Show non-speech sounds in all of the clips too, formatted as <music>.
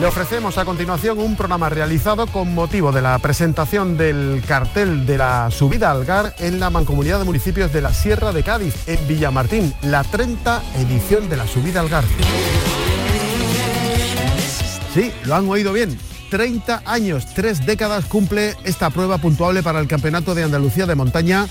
Le ofrecemos a continuación un programa realizado con motivo de la presentación del cartel de la subida al GAR en la Mancomunidad de Municipios de la Sierra de Cádiz, en Villamartín, la 30 edición de la subida al GAR. Sí, lo han oído bien. 30 años, tres décadas cumple esta prueba puntuable para el Campeonato de Andalucía de Montaña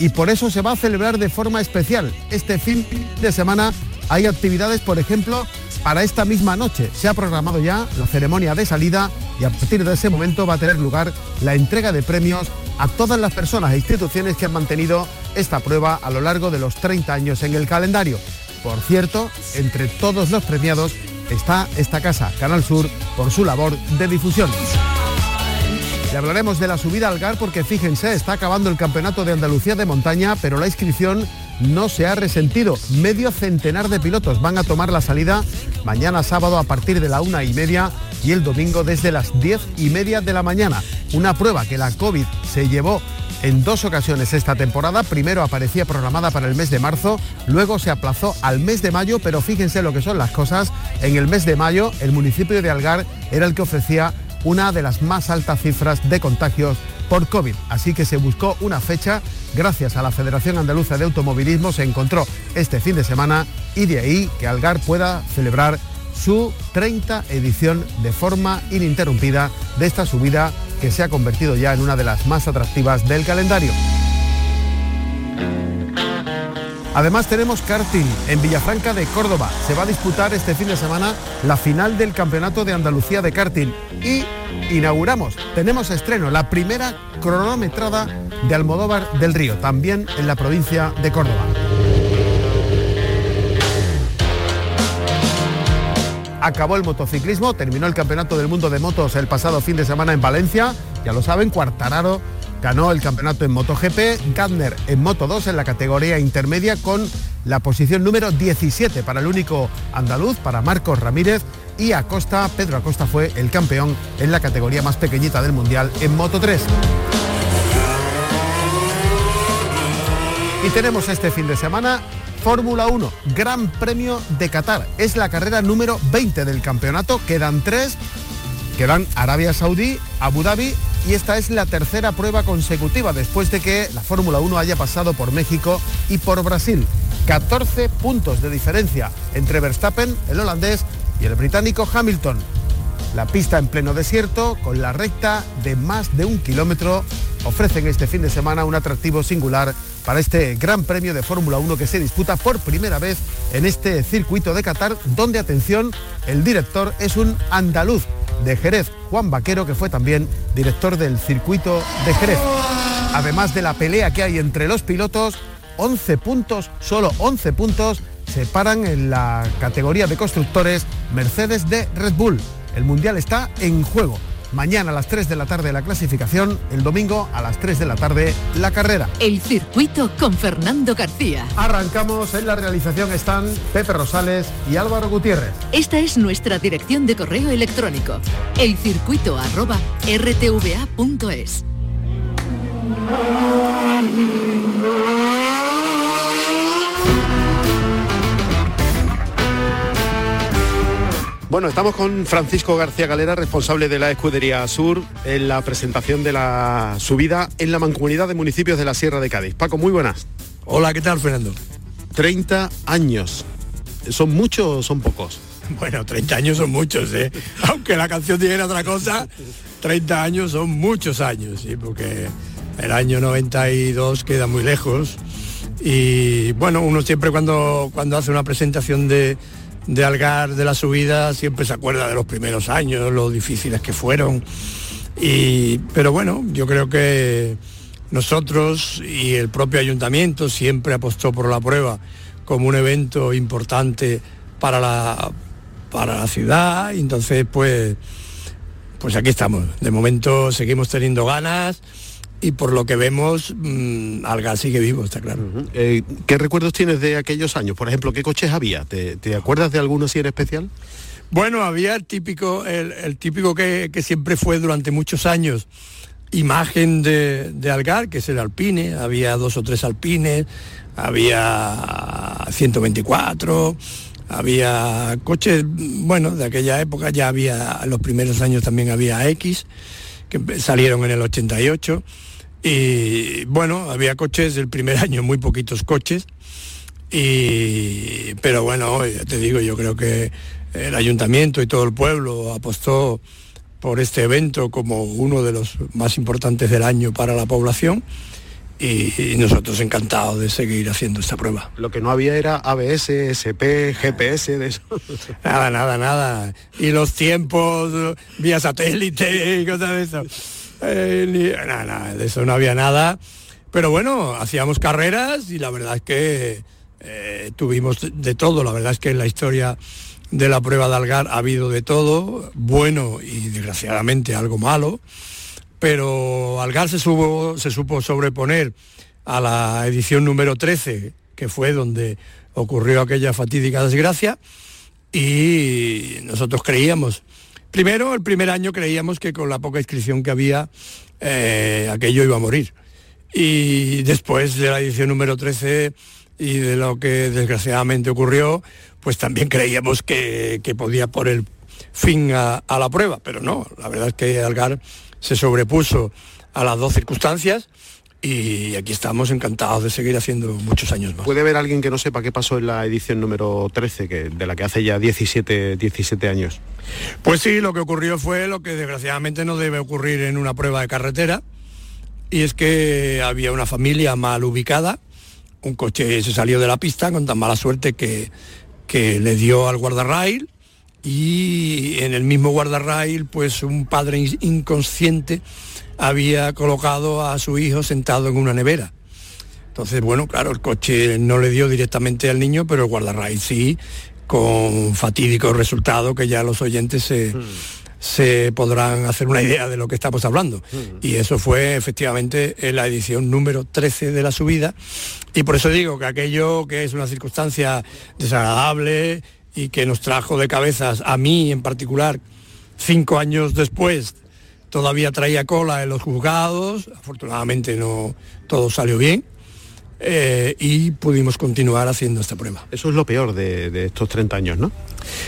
y por eso se va a celebrar de forma especial. Este fin de semana hay actividades, por ejemplo, para esta misma noche. Se ha programado ya la ceremonia de salida y a partir de ese momento va a tener lugar la entrega de premios a todas las personas e instituciones que han mantenido esta prueba a lo largo de los 30 años en el calendario. Por cierto, entre todos los premiados está esta casa, Canal Sur, por su labor de difusión. Le hablaremos de la subida al GAR porque fíjense, está acabando el Campeonato de Andalucía de Montaña, pero la inscripción no se ha resentido. Medio centenar de pilotos van a tomar la salida mañana sábado a partir de la una y media y el domingo desde las diez y media de la mañana. Una prueba que la COVID se llevó en dos ocasiones esta temporada. Primero aparecía programada para el mes de marzo, luego se aplazó al mes de mayo, pero fíjense lo que son las cosas. En el mes de mayo el municipio de Algar era el que ofrecía una de las más altas cifras de contagios por COVID. Así que se buscó una fecha, gracias a la Federación Andaluza de Automovilismo se encontró este fin de semana y de ahí que Algar pueda celebrar su 30 edición de forma ininterrumpida de esta subida que se ha convertido ya en una de las más atractivas del calendario. Además tenemos karting en Villafranca de Córdoba. Se va a disputar este fin de semana la final del Campeonato de Andalucía de karting y inauguramos, tenemos estreno, la primera cronometrada de Almodóvar del Río, también en la provincia de Córdoba. Acabó el motociclismo, terminó el Campeonato del Mundo de Motos el pasado fin de semana en Valencia, ya lo saben, Cuartararo ganó el campeonato en MotoGP, Gardner en Moto 2 en la categoría intermedia con la posición número 17 para el único andaluz, para Marcos Ramírez y Acosta, Pedro Acosta fue el campeón en la categoría más pequeñita del Mundial en Moto 3. Y tenemos este fin de semana Fórmula 1, Gran Premio de Qatar. Es la carrera número 20 del campeonato, quedan tres, quedan Arabia Saudí, Abu Dhabi y esta es la tercera prueba consecutiva después de que la Fórmula 1 haya pasado por México y por Brasil. 14 puntos de diferencia entre Verstappen, el holandés, y el británico Hamilton. La pista en pleno desierto, con la recta de más de un kilómetro, ofrecen este fin de semana un atractivo singular para este Gran Premio de Fórmula 1 que se disputa por primera vez en este circuito de Qatar, donde, atención, el director es un andaluz de Jerez, Juan Vaquero, que fue también director del circuito de Jerez. Además de la pelea que hay entre los pilotos, 11 puntos, solo 11 puntos, separan en la categoría de constructores Mercedes de Red Bull. El Mundial está en juego. Mañana a las 3 de la tarde la clasificación, el domingo a las 3 de la tarde la carrera. El circuito con Fernando García. Arrancamos, en la realización están Pepe Rosales y Álvaro Gutiérrez. Esta es nuestra dirección de correo electrónico, elcircuito Bueno, estamos con Francisco García Galera, responsable de la Escudería Sur, en la presentación de la subida en la mancomunidad de municipios de la Sierra de Cádiz. Paco, muy buenas. Hola, ¿qué tal, Fernando? 30 años. ¿Son muchos o son pocos? <laughs> Bueno, 30 años son muchos, ¿eh? <laughs> Aunque la canción dijera otra cosa, 30 años son muchos años, ¿sí? Porque el año 92 queda muy lejos. Y bueno, uno siempre cuando, cuando hace una presentación de, de Algar, de la subida, siempre se acuerda de los primeros años, lo difíciles que fueron. Y, pero bueno, yo creo que nosotros y el propio ayuntamiento siempre apostó por la prueba como un evento importante para la, para la ciudad, y entonces pues, pues aquí estamos. De momento seguimos teniendo ganas y por lo que vemos, mmm, Algar sigue vivo, está claro. Uh -huh. eh, ¿Qué recuerdos tienes de aquellos años? Por ejemplo, ¿qué coches había? ¿Te, te acuerdas de alguno así en especial? Bueno, había el típico, el, el típico que, que, siempre fue durante muchos años imagen de, de, Algar, que es el Alpine, había dos o tres Alpines, había 124, había coches, bueno, de aquella época ya había, en los primeros años también había X, que salieron en el 88, y bueno, había coches del primer <laughs> año, muy poquitos coches, y, pero bueno, ya te digo, yo creo que el ayuntamiento y todo el pueblo apostó por este evento como uno de los más importantes del año para la población y, nosotros encantados de seguir haciendo esta prueba. Lo que no había era ABS, SP, GPS, de eso. <laughs> Nada, nada, nada. Y los tiempos vía satélite y cosas de eso. Eh, de eso no había nada. Pero bueno, hacíamos carreras y la verdad es que eh, tuvimos de todo. La verdad es que en la historia de la prueba de Algar ha habido de todo, bueno y desgraciadamente algo malo, pero Algar se, se supo sobreponer a la edición número 13, que fue donde ocurrió aquella fatídica desgracia, y nosotros creíamos, primero, el primer año creíamos que con la poca inscripción que había, eh, aquello iba a morir. Y después de la edición número 13 y de lo que desgraciadamente ocurrió, pues también creíamos que, que podía poner fin a, a, la prueba, pero no, la verdad es que Algar se sobrepuso a las dos circunstancias y aquí estamos encantados de seguir haciendo muchos años más. ¿Puede haber alguien que no sepa qué pasó en la edición número 13, que, de la que hace ya 17, 17 años? Pues sí, lo que ocurrió fue lo que desgraciadamente no debe ocurrir en una prueba de carretera, y es que había una familia mal ubicada, un coche se salió de la pista con tan mala suerte que, que le dio al guardarrail y en el mismo guardarrail pues un padre inconsciente había colocado a su hijo sentado en una nevera. Entonces, bueno, claro, el coche no le dio directamente al niño, pero el guardarrail sí, con fatídico resultado que ya los oyentes se, hmm. se podrán hacer una idea de lo que estamos hablando. Hmm. Y eso fue efectivamente en la edición número 13 de la subida. Y por eso digo que aquello que es una circunstancia desagradable y que nos trajo de cabezas a mí en particular cinco años después todavía traía cola en los juzgados afortunadamente no todo salió bien eh, y pudimos continuar haciendo esta prueba. Eso es lo peor de, de estos 30 años, ¿no?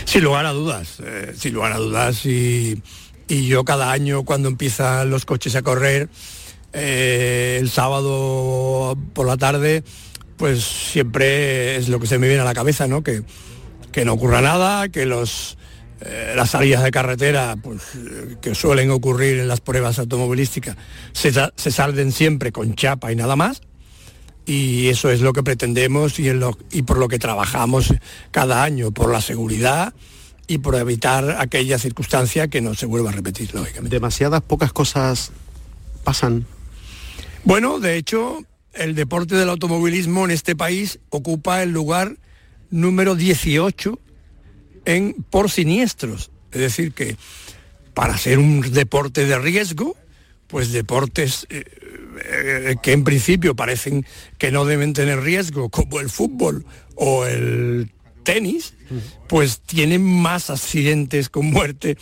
Sin lugar a dudas, eh, sin lugar a dudas y, y, yo cada año cuando empiezan los coches a correr eh, el sábado por la tarde pues siempre es lo que se me viene a la cabeza, ¿no? Que, que no ocurra nada, que los, eh, las salidas de carretera pues, eh, que suelen ocurrir en las pruebas automovilísticas se, se, salden siempre con chapa y nada más. Y eso es lo que pretendemos y, lo, y por lo que trabajamos cada año, por la seguridad y por evitar aquella circunstancia que no se vuelva a repetir, lógicamente. Demasiadas pocas cosas pasan. Bueno, de hecho, el deporte del automovilismo en este país ocupa el lugar número 18 en por siniestros. Es decir, que para ser un deporte de riesgo, pues deportes eh, eh, que en principio parecen que no deben tener riesgo, como el fútbol o el tenis, pues tienen más accidentes con muerte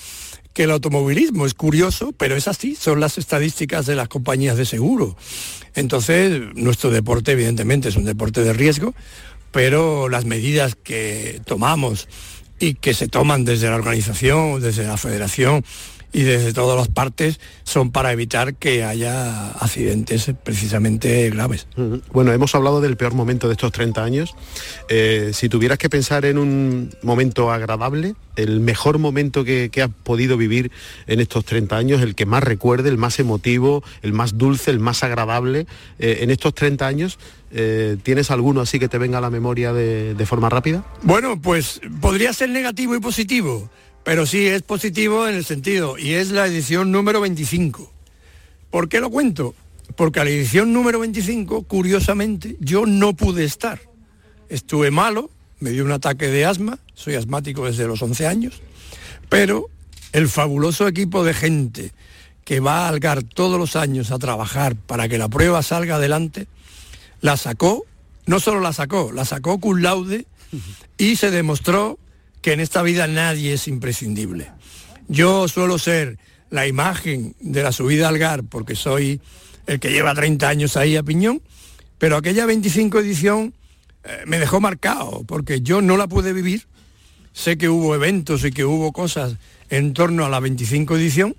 que el automovilismo. Es curioso, pero es así, son las estadísticas de las compañías de seguro. Entonces, nuestro deporte evidentemente es un deporte de riesgo, pero las medidas que tomamos y que se toman desde la organización, desde la federación y desde todas las partes son para evitar que haya accidentes precisamente graves. Bueno, hemos hablado del peor momento de estos 30 años. Eh, si tuvieras que pensar en un momento agradable, el mejor momento que, que, has podido vivir en estos 30 años, el que más recuerde, el más emotivo, el más dulce, el más agradable, eh, en estos 30 años, eh, ¿tienes alguno así que te venga a la memoria de, de forma rápida? Bueno, pues podría ser negativo y positivo pero sí es positivo en el sentido, y es la edición número 25. ¿Por qué lo cuento? Porque a la edición número 25, curiosamente, yo no pude estar. Estuve malo, me dio un ataque de asma, soy asmático desde los 11 años, pero el fabuloso equipo de gente que va a Algar todos los años a trabajar para que la prueba salga adelante, la sacó, no solo la sacó, la sacó cum laude y se demostró que en esta vida nadie es imprescindible. Yo suelo ser la imagen de la subida al Algar porque soy el que lleva 30 años ahí a Piñón, pero aquella 25 edición eh, me dejó marcado porque yo no la pude vivir. Sé que hubo eventos y que hubo cosas en torno a la 25 edición,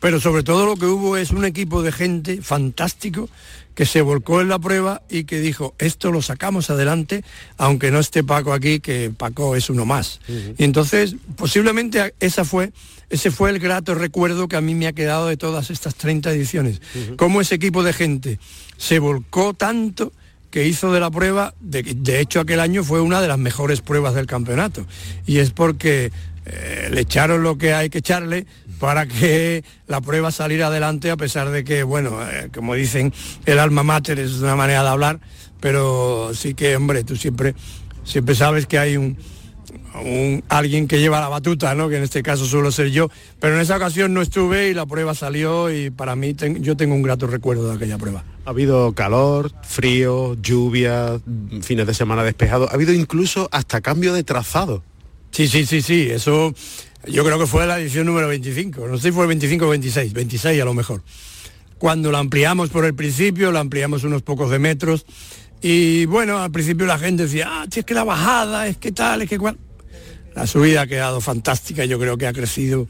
pero sobre todo lo que hubo es un equipo de gente fantástico que se volcó en la prueba y que dijo, esto lo sacamos adelante, aunque no esté Paco aquí, que Paco es uno más. Y entonces, posiblemente esa fue, ese fue el grato recuerdo que a mí me ha quedado de todas estas 30 ediciones. Cómo ese equipo de gente se volcó tanto que hizo de la prueba, de, de, hecho aquel año fue una de las mejores pruebas del campeonato. Y es porque eh, le echaron lo que hay que echarle para que la prueba saliera adelante a pesar de que, bueno, eh, como dicen, el alma mater es una manera de hablar, pero sí que, hombre, tú siempre, siempre sabes que hay un, alguien que lleva la batuta, ¿no? que en este caso suelo ser yo, pero en esa ocasión no estuve y la prueba salió y para mí yo tengo un grato recuerdo de aquella prueba. Ha habido calor, frío, lluvia, fines de semana despejados, ha habido incluso hasta cambio de trazado. Sí, sí, sí, sí, eso yo creo que fue la edición número 25, no sé si fue 25 o 26, 26 a lo mejor. Cuando la ampliamos por el principio, la ampliamos unos pocos de metros y bueno, al principio la gente decía, ah, es que la bajada, es que tal, es que cual. La subida ha quedado fantástica, yo creo que ha crecido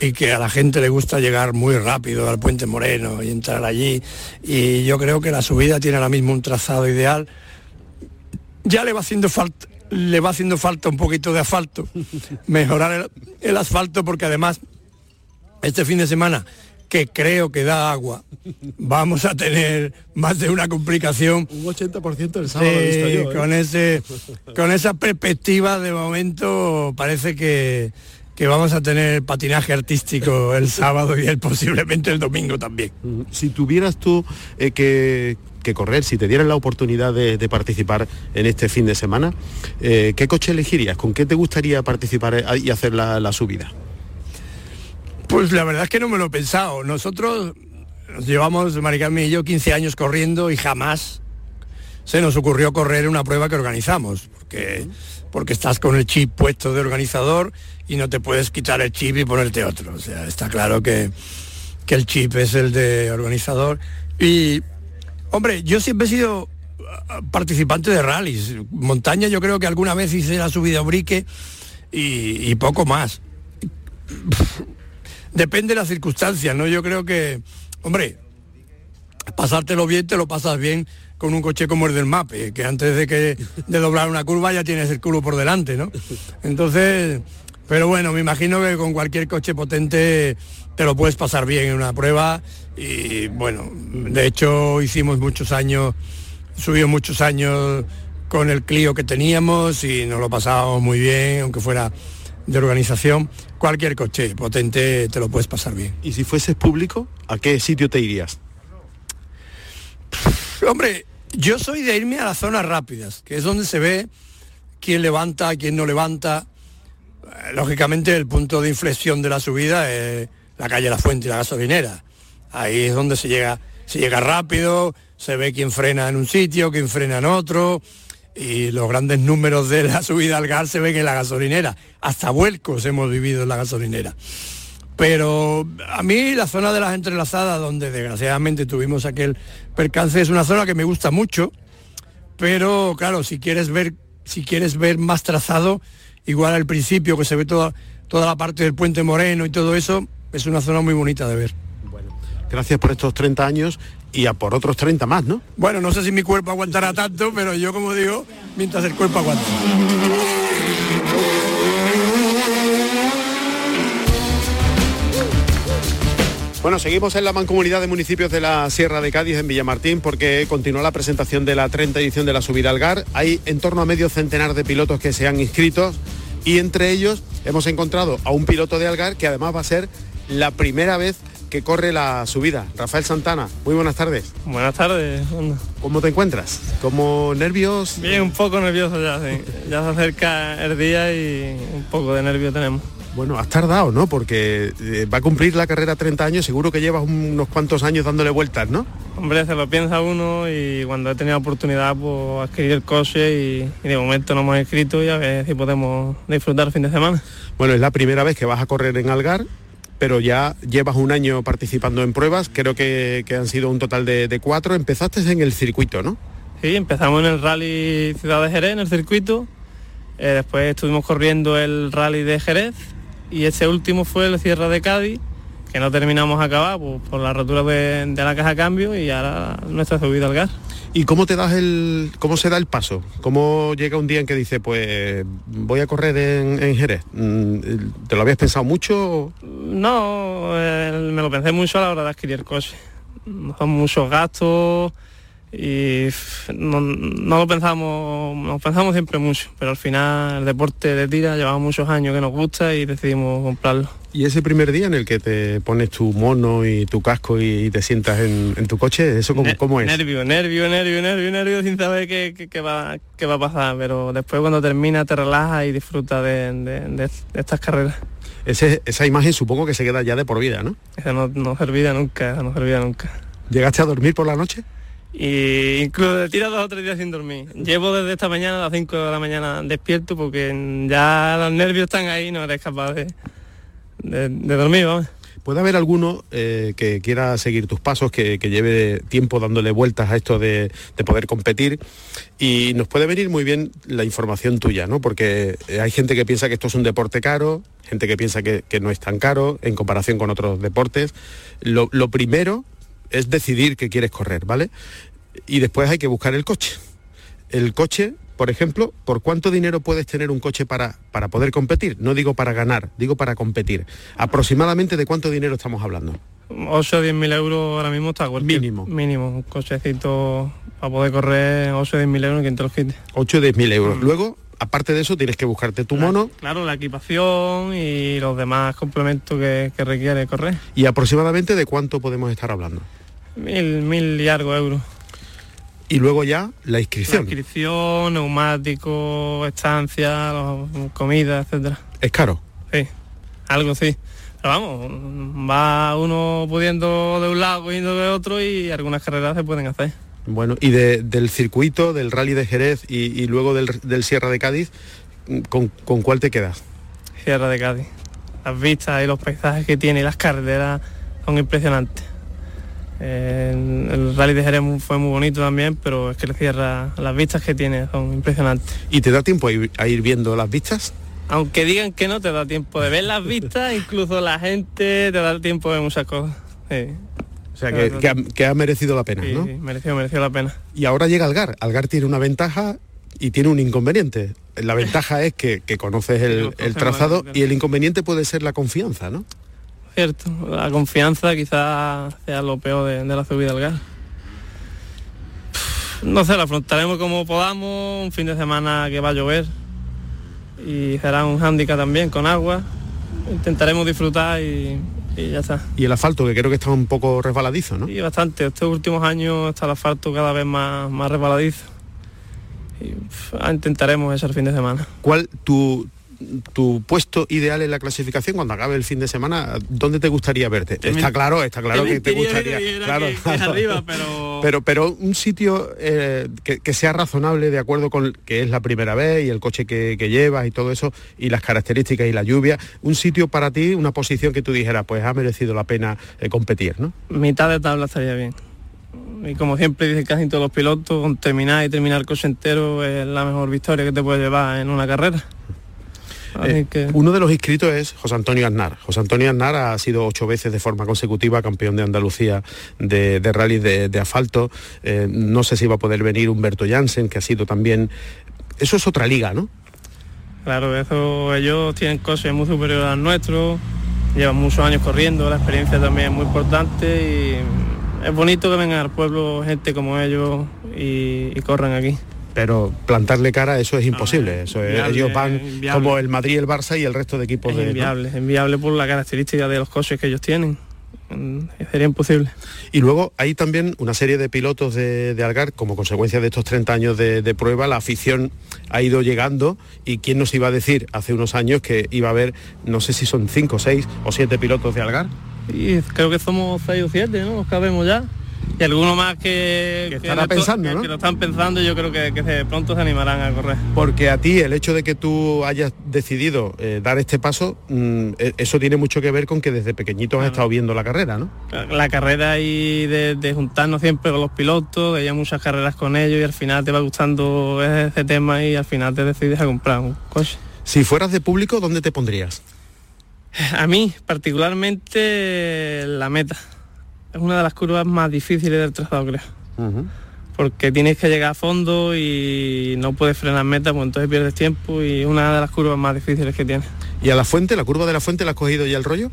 y que a la gente le gusta llegar muy rápido al Puente Moreno y entrar allí. Y yo creo que la subida tiene ahora mismo un trazado ideal. Ya le va haciendo falta, le va haciendo falta un poquito de asfalto, <laughs> mejorar el, asfalto porque además este fin de semana que creo que da agua, vamos a tener más de una complicación. Un 80% del sábado. ¿eh? con, ese, con esa perspectiva de momento parece que, que vamos a tener patinaje artístico el sábado y el, posiblemente el domingo también. Si tuvieras tú eh, que que correr, si te dieran la oportunidad de, participar en este fin de semana, eh, ¿qué coche elegirías? ¿Con qué te gustaría participar y hacer la, subida? Pues la verdad es que no me lo he pensado. Nosotros nos llevamos, Maricarmen y yo, 15 años corriendo y jamás se nos ocurrió correr una prueba que organizamos, porque, porque estás con el chip puesto de organizador y no te puedes quitar el chip y ponerte otro. O sea, está claro que, que el chip es el de organizador. Y, Hombre, yo siempre he sido ah, participante de rallies. Montaña yo creo que alguna vez hice la subida a Brique y, poco más. Depende de las circunstancias, ¿no? Yo creo que, hombre, pasártelo bien, te lo pasas bien con un coche como el del MAPE, que antes de que de doblar una curva ya tienes el culo por delante, ¿no? Entonces, pero bueno, me imagino que con cualquier coche potente te lo puedes pasar bien en una prueba y bueno, de hecho hicimos muchos años, subimos muchos años con el Clio que teníamos y nos lo pasábamos muy bien, aunque fuera de organización. Cualquier coche potente te lo puedes pasar bien. ¿Y si fueses público, a qué sitio te irías? Hombre, yo soy de irme a las zonas rápidas, que es donde se ve quién levanta, quién no levanta. Lógicamente el punto de inflexión de la subida es la calle La Fuente y la gasolinera. Ahí es donde se llega, se llega rápido, se ve quién frena en un sitio, quién frena en otro, y los grandes números de la <laughs> subida al gas se ven en la gasolinera. Hasta vuelcos hemos vivido en la gasolinera. Pero a mí la zona de las entrelazadas, donde desgraciadamente tuvimos aquel percance, es una zona que me gusta mucho, pero claro, si quieres ver, si quieres ver más trazado, igual al principio que se ve toda, toda la parte del puente moreno y todo eso, es una zona muy bonita de ver. Gracias por estos 30 años y a por otros 30 más, ¿no? Bueno, no sé si mi cuerpo aguantará tanto, pero yo como digo, mientras el cuerpo aguanta. Bueno, seguimos en la mancomunidad de municipios de la Sierra de Cádiz, en Villamartín, porque continúa la presentación de la 30 edición de la subida al GAR. Hay en torno a medio centenar de pilotos que se han inscrito y entre ellos hemos encontrado a un piloto de Algar que además va a ser la primera vez que corre la subida. Rafael Santana, muy buenas tardes. Buenas tardes. ¿Cómo te encuentras? ¿Cómo nervios? Bien, un poco nervioso ya, sí. <laughs> Ya se acerca el día y un poco de nervio tenemos. Bueno, has tardado, ¿no? Porque eh, va a cumplir la carrera 30 años, seguro que llevas unos cuantos años dándole vueltas, ¿no? Hombre, se lo piensa uno y cuando he tenido oportunidad, pues adquirir el coche y, y de momento nos hemos inscrito y a ver si podemos disfrutar el fin de semana. Bueno, es la primera vez que vas a correr en Algar, pero ya llevas un año participando en pruebas, creo que, que han sido un total de, cuatro. Empezaste en el circuito, ¿no? Sí, empezamos en el rally Ciudad de Jerez, en el circuito. Eh, después estuvimos corriendo el rally de Jerez y este último fue el Sierra de Cádiz, que no terminamos a acabar pues, por la rotura de, de la caja de cambio y ahora nuestra subida al gas. ¿Y cómo te das el, cómo se da el paso? ¿Cómo llega un día en que dice, pues voy a correr en, en Jerez? Mm, ¿Te lo habías pensado mucho? No, eh, me lo pensé mucho a la hora de adquirir el coche. Son muchos gastos y no, no lo pensamos, nos pensamos siempre mucho, pero al final el deporte de tira llevamos muchos años que nos gusta y decidimos comprarlo. Y ese primer día en el que te pones tu mono y tu casco y, te sientas en, en tu coche, ¿eso cómo, Ne- cómo es? Nervio, nervio, nervio, nervio, nervio, sin saber qué, qué- qué va, qué va a pasar, pero después cuando termina te relajas y disfrutas de, de- de- de estas carreras. Ese- esa imagen supongo que se queda ya de por vida, ¿no? Esa no, no se olvida nunca, no se olvida nunca. ¿Llegaste a dormir por la noche? Y incluso de tira dos o tres días sin dormir. Llevo desde esta mañana a las 5 de la mañana despierto porque ya los nervios están ahí, no eres capaz de, de, dormir, vamos. ¿Puede haber alguno eh, que quiera seguir tus pasos, que, lleve tiempo dándole vueltas a esto de, de poder competir? Y nos puede venir muy bien la información tuya, ¿no? Porque eh, hay gente que piensa que esto es un deporte caro, gente que piensa que, no es tan caro en comparación con otros deportes. Lo primero es decidir que quieres correr, ¿vale? Y después hay que buscar el coche. El coche, por ejemplo, ¿por cuánto dinero puedes tener un coche para, para poder competir? No digo para ganar, digo para competir. Aproximadamente de cuánto dinero estamos hablando. 8 o 10 mil euros ahora mismo está cualquier- Mínimo. Mínimo, un cochecito para poder correr 8 o 10 mil euros quien te lo quite. 8 o 10 mil euros. Mm. Luego, aparte de eso, tienes que buscarte tu mono Claro, la equipación y los demás complementos que, que requiere correr. y aproximadamente de cuánto podemos estar hablando. Mil, mil y algo euros. Y luego ya la La inscripción. inscripción, neumáticos, estancia, los- comida, etcétera. Es caro. Sí, algo sí. Pero vamos, va uno pudiendo de un lado, cogiendo de otro y algunas carreras se pueden hacer. Bueno, y de- del circuito, del rally de Jerez y, y luego del, del Sierra de Cádiz, ¿con, con cuál te quedas? Sierra de Cádiz. Las vistas y los paisajes que tiene y las carreteras son impresionantes. Eh, el rally de Jerez fue muy bonito también, pero es que el Sierra, las vistas que tiene son impresionantes. ¿Y te da tiempo a ir, a ir viendo las vistas? Aunque digan que no te da tiempo de ver las vistas, <laughs> incluso la gente te da tiempo de muchas cosas. Sí, O sea, que, que ha, que ha merecido la pena, sí, ¿no? sí, mereció, mereció la pena. Y ahora llega Algar. Algar tiene una ventaja y tiene un inconveniente. La ventaja es que, que conoces el, el trazado y el inconveniente puede ser la confianza, ¿no? Cierto, la confianza quizás sea lo peor de, de la subida al gas. No sé, la afrontaremos como podamos, un fin de semana que va a llover y será un hándicap también con agua. Intentaremos disfrutar y, y ya está. Y el asfalto, que creo que está un poco resbaladizo, ¿no? Y bastante, estos últimos años está el asfalto cada vez más, más resbaladizo. Y intentaremos ese fin de semana. ¿Cuál tu, tu puesto ideal en la clasificación cuando acabe el fin de semana? ¿Dónde te gustaría verte? Te está claro, está claro que te gustaría. que claro, que- que es arriba, pero... <laughs> pero, pero un sitio eh, que, que sea razonable de acuerdo con que es la primera vez y el coche que, que llevas y todo eso y las características y la lluvia, un sitio para ti, una posición que tú dijeras, pues ha merecido la pena eh, competir, ¿no? mitad de tabla estaría bien. Y como siempre dicen casi todos los pilotos, con terminar y terminar el coche entero es la mejor victoria que te puede llevar en una carrera. Eh, que Uno de los inscritos es José Antonio Aznar. José Antonio Aznar ha sido ocho veces de forma consecutiva campeón de Andalucía de, de rally de, de asfalto. Eh, no sé si va a poder venir Humberto Jansen, que ha sido también... Eso es otra liga, ¿no? claro, eso ellos tienen coches muy superiores al nuestro, llevan muchos años corriendo, la experiencia también es muy importante y es bonito que vengan al pueblo gente como ellos y, y corran aquí. Pero plantarle cara, eso es imposible. Eso es- inviable, ellos van inviable. como el Madrid, el Barça y el resto de equipos Es de... ¿no? inviable, es inviable por la característica de los coches que ellos tienen. sería imposible. Y luego hay también una serie de pilotos de, Algar, como consecuencia de estos 30 años de, prueba, la afición ha ido llegando y quién nos iba a decir hace unos años que iba a haber, no sé si son 5, 6 o 7 pilotos de Algar. Y creo que somos 6 o 7, ¿no? Nos cabemos ya y alguno más que, que estará pensando, ¿no? que, lo están pensando yo creo que, pronto se animarán a correr. Porque a ti el hecho de que tú hayas decidido eh, dar este paso, mm, e, eso tiene mucho que ver con que desde pequeñito has estado viendo la carrera, ¿no? La, carrera y de, juntarnos siempre con los pilotos, de ir muchas carreras con ellos y al final te va gustando ese tema y al final te decides a comprar un coche. Si fueras de público, ¿dónde te pondrías? A mí, particularmente la meta es una de las curvas más difíciles del trazado, creo. Porque tienes que llegar a fondo y no puedes frenar meta, pues entonces pierdes tiempo y es una de las curvas más difíciles que tiene. ¿Y a la fuente, la curva de la fuente, la has cogido ya el rollo?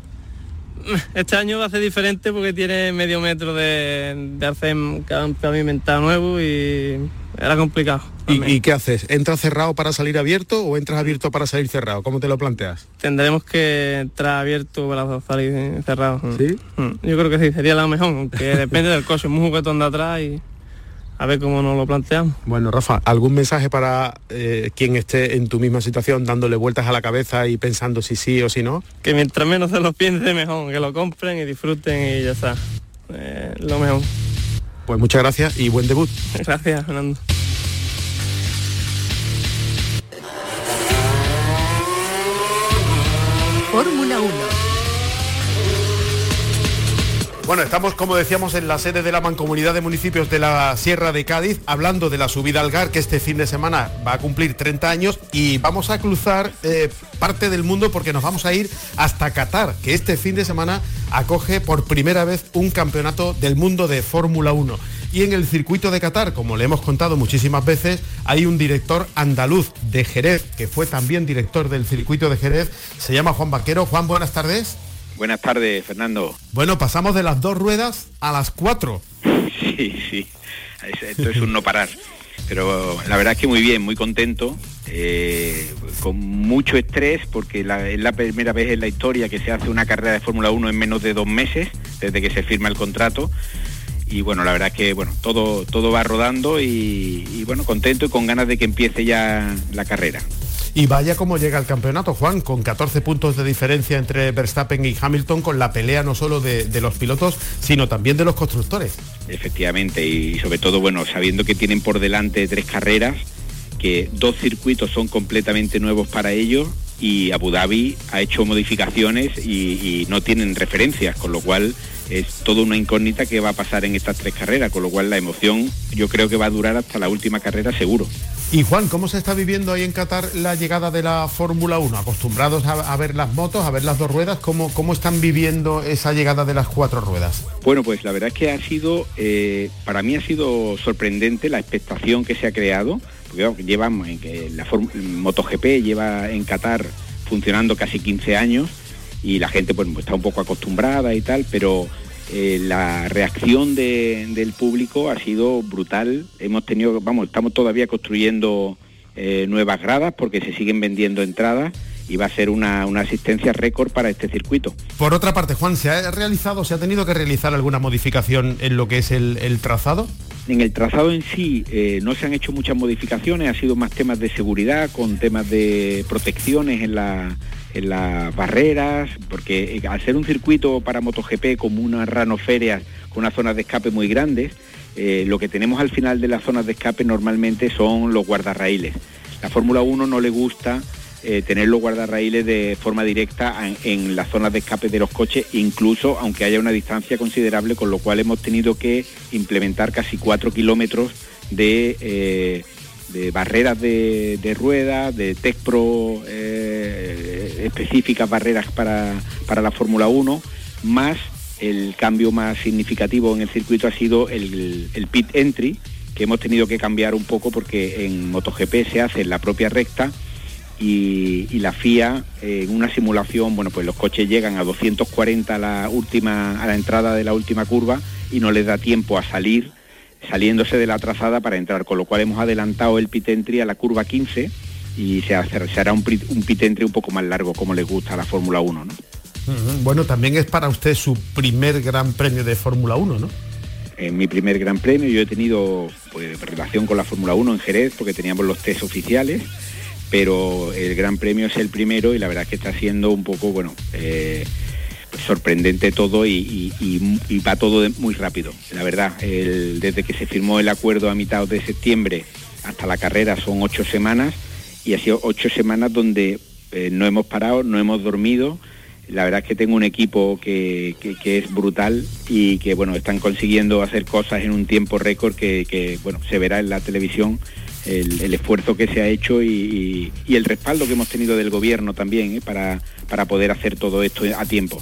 Este año va a ser diferente porque tiene medio metro de, de arcén pavimentado nuevo y era complicado. ¿Y, qué haces? ¿Entras cerrado para salir abierto o entras abierto para salir cerrado? ¿Cómo te lo planteas? Tendremos que entrar abierto para salir cerrado. ¿Sí? Mm. Yo creo que sí, sería la mejor, aunque <laughs> depende del coche, muy juguetón de atrás y a ver cómo nos lo planteamos. Bueno, Rafa, ¿algún mensaje para eh, quien esté en tu misma situación dándole vueltas a la cabeza y pensando si sí o si no? Que mientras menos se lo piense mejor, que lo compren y disfruten y ya está. Eh, lo mejor. Pues muchas gracias y buen debut. Gracias, Fernando. Fórmula 1. Bueno, estamos, como decíamos, en la sede de la Mancomunidad de Municipios de la Sierra de Cádiz, hablando de la subida al GAR, que este fin de semana va a cumplir 30 años, y vamos a cruzar eh, parte del mundo porque nos vamos a ir hasta Qatar, que este fin de semana acoge por primera vez un campeonato del mundo de Fórmula 1. Y en el circuito de Qatar, como le hemos contado muchísimas veces, hay un director andaluz de Jerez, que fue también director del circuito de Jerez, se llama Juan Vaquero. Juan, buenas tardes. Buenas tardes, Fernando. Bueno, pasamos de las dos ruedas a las cuatro. <laughs> Sí, sí, esto es un no parar. Pero la verdad es que muy bien, muy contento, eh, con mucho estrés, porque es la primera vez en la historia que se hace una carrera de Fórmula 1 en menos de dos meses, desde que se firma el contrato y bueno, la verdad es que bueno, todo, todo va rodando y, bueno, contento y con ganas de que empiece ya la carrera. Y vaya cómo llega el campeonato, Juan, con 14 puntos de diferencia entre Verstappen y Hamilton, con la pelea no solo de, los pilotos, sino también de los constructores. Efectivamente, y sobre todo, bueno, sabiendo que tienen por delante tres carreras, que dos circuitos son completamente nuevos para ellos y Abu Dhabi ha hecho modificaciones y, no tienen referencias, con lo cual es toda una incógnita que va a pasar en estas tres carreras, con lo cual la emoción yo creo que va a durar hasta la última carrera seguro. Y Juan, ¿cómo se está viviendo ahí en Qatar la llegada de la Fórmula 1? Acostumbrados a, ver las motos, a ver las dos ruedas, ¿cómo, ¿cómo están viviendo esa llegada de las cuatro ruedas? Bueno, pues la verdad es que ha sido, eh, para mí ha sido sorprendente la expectación que se ha creado porque llevamos en que la MotoGP lleva en Qatar funcionando casi 15 años y la gente pues, está un poco acostumbrada y tal, pero eh, la reacción del público ha sido brutal. Hemos tenido, vamos, estamos todavía construyendo eh, nuevas gradas porque se siguen vendiendo entradas y va a ser una, asistencia récord para este circuito. Por otra parte, Juan, ¿se ha realizado, se ha tenido que realizar alguna modificación en lo que es el trazado? En el trazado en sí eh, no se han hecho muchas modificaciones, ha sido más temas de seguridad, con temas de protecciones en, las barreras, porque eh, al ser un circuito para MotoGP como unas ranoferias con unas zonas de escape muy grandes, eh, lo que tenemos al final de las zonas de escape normalmente son los guardarraíles. La Fórmula 1 no le gusta eh, tener los guardarraíles de forma directa en, las zonas de escape de los coches, incluso aunque haya una distancia considerable, con lo cual hemos tenido que implementar casi cuatro kilómetros de, barreras de, ruedas, de Tech Pro específicas barreras para, la Fórmula 1, más el cambio más significativo en el circuito ha sido el, el pit entry, que hemos tenido que cambiar un poco porque en MotoGP se hace en la propia recta y, la FIA en una simulación, bueno, pues los coches llegan a 240 a la última, a la entrada de la última curva y no les da tiempo a salir saliéndose de la trazada para entrar, con lo cual hemos adelantado el pit entry a la curva 15 y se, hará un, un pit entry un poco más largo como les gusta a la Fórmula 1, ¿no? Bueno, también es para usted su primer gran premio de Fórmula 1, ¿no? En mi primer gran premio yo he tenido pues, relación con la Fórmula 1 en Jerez porque teníamos los test oficiales, pero el gran premio es el primero y la verdad es que está siendo un poco, bueno, eh, sorprendente todo y, va todo muy rápido. La verdad, desde que se firmó el acuerdo a mitad de septiembre hasta la carrera son ocho semanas y ha sido ocho semanas donde eh, no hemos parado, no hemos dormido. La verdad es que tengo un equipo que, es brutal y que bueno, están consiguiendo hacer cosas en un tiempo récord que, bueno, se verá en la televisión el, esfuerzo que se ha hecho y, el respaldo que hemos tenido del gobierno también ¿eh? para, para poder hacer todo esto a tiempo.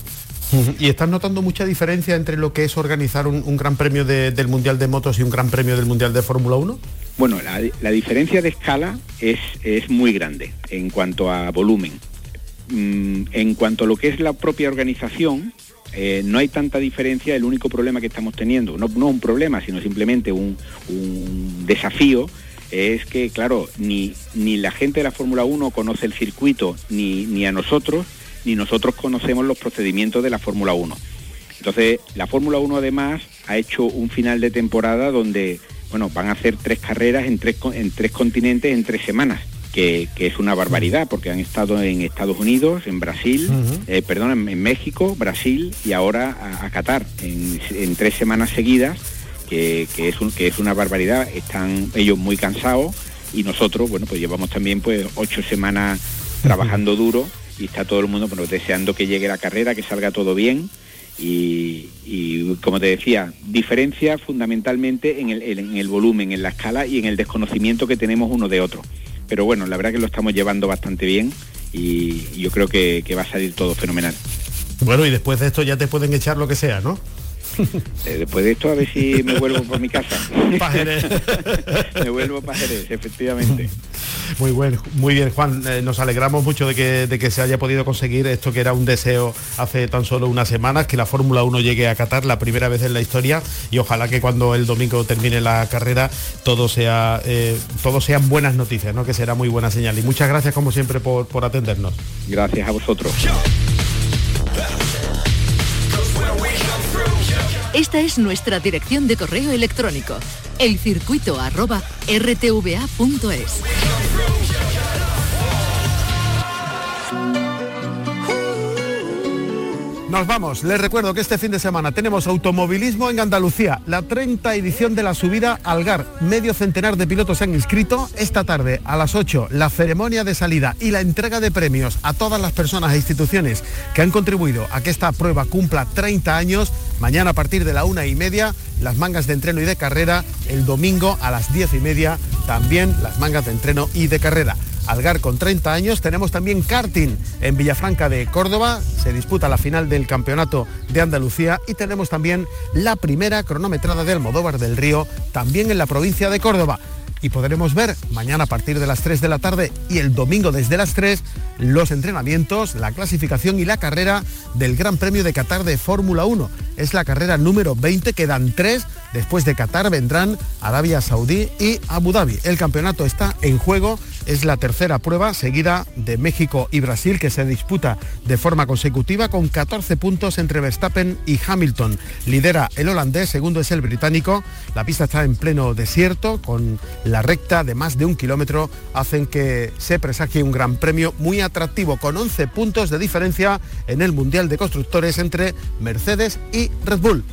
¿Y estás notando mucha diferencia entre lo que es organizar un, gran premio del Mundial de Motos y un gran premio del Mundial de Fórmula 1? Bueno, la, diferencia de escala es, es, muy grande en cuanto a volumen. Mm, en cuanto a lo que es la propia organización, eh, no hay tanta diferencia, el único problema que estamos teniendo, no, no un problema, sino simplemente un, desafío, es que, claro, ni, ni la gente de la Fórmula 1 conoce el circuito, ni, ni a nosotros, ni nosotros conocemos los procedimientos de la Fórmula 1. Entonces, la Fórmula 1 además ha hecho un final de temporada donde, bueno, van a hacer tres carreras en tres, en tres continentes en tres semanas. Que, es una barbaridad porque han estado en Estados Unidos, en Brasil, eh, perdón, en, México, Brasil y ahora a, Qatar en, tres semanas seguidas, que, es que es una barbaridad. Están ellos muy cansados y nosotros, bueno, pues llevamos también pues ocho semanas trabajando <laughs> duro y está todo el mundo deseando que llegue la carrera, que salga todo bien. Y, como te decía, diferencia fundamentalmente en el, volumen, en la escala y en el desconocimiento que tenemos uno de otro. Pero bueno, la verdad que lo estamos llevando bastante bien y, yo creo que, que va a salir todo fenomenal. Bueno, y después de esto ya te pueden echar lo que sea, ¿no? Eh, después de esto a ver si me vuelvo por mi casa. <laughs> <laughs> me vuelvo para Jerez, efectivamente. Muy bueno, muy bien, Juan. Eh, nos alegramos mucho de que, se haya podido conseguir esto que era un deseo hace tan solo unas semanas, que la Fórmula 1 llegue a Qatar la primera vez en la historia y ojalá que cuando el domingo termine la carrera todo sea eh, todo sean buenas noticias, ¿no? Que será muy buena señal. Y muchas gracias como siempre por, por atendernos. Gracias a vosotros. Esta es nuestra dirección de correo electrónico, elcircuito.rtva.es. Nos vamos. Les recuerdo que este fin de semana tenemos automovilismo en Andalucía, la 30 edición de la subida Algar. Medio centenar de pilotos se han inscrito. Esta tarde a las 8 la ceremonia de salida y la entrega de premios a todas las personas e instituciones que han contribuido a que esta prueba cumpla 30 años. Mañana a partir de la una y media las mangas de entreno y de carrera. El domingo a las 10 y media también las mangas de entreno y de carrera. Algar con 30 años. Tenemos también karting en Villafranca de Córdoba. Se disputa la final del Campeonato de Andalucía y tenemos también la primera cronometrada del Almodóvar del Río, también en la provincia de Córdoba y podremos ver mañana a partir de las 3 de la tarde y el domingo desde las 3 los entrenamientos, la clasificación y la carrera del Gran Premio de Qatar de Fórmula 1. Es la carrera número 20, quedan 3, después de Qatar vendrán Arabia Saudí y Abu Dhabi. El campeonato está en juego, es la tercera prueba seguida de México y Brasil que se disputa de forma consecutiva con 14 puntos entre Verstappen y Hamilton. Lidera el holandés, segundo es el británico. La pista está en pleno desierto con la recta de más de un kilómetro hacen que se presagie un gran premio muy atractivo con 11 puntos de diferencia en el Mundial de Constructores entre Mercedes y Red Bull.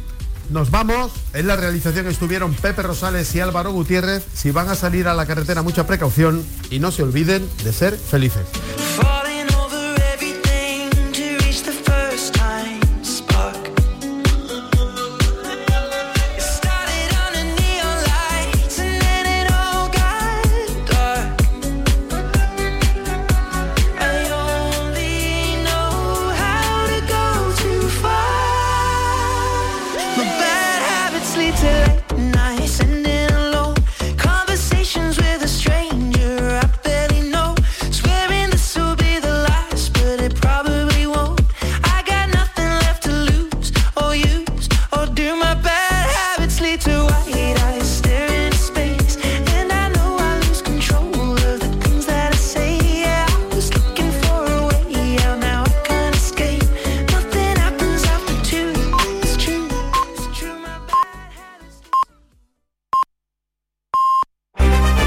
Nos vamos, en la realización estuvieron Pepe Rosales y Álvaro Gutiérrez. Si van a salir a la carretera, mucha precaución y no se olviden de ser felices.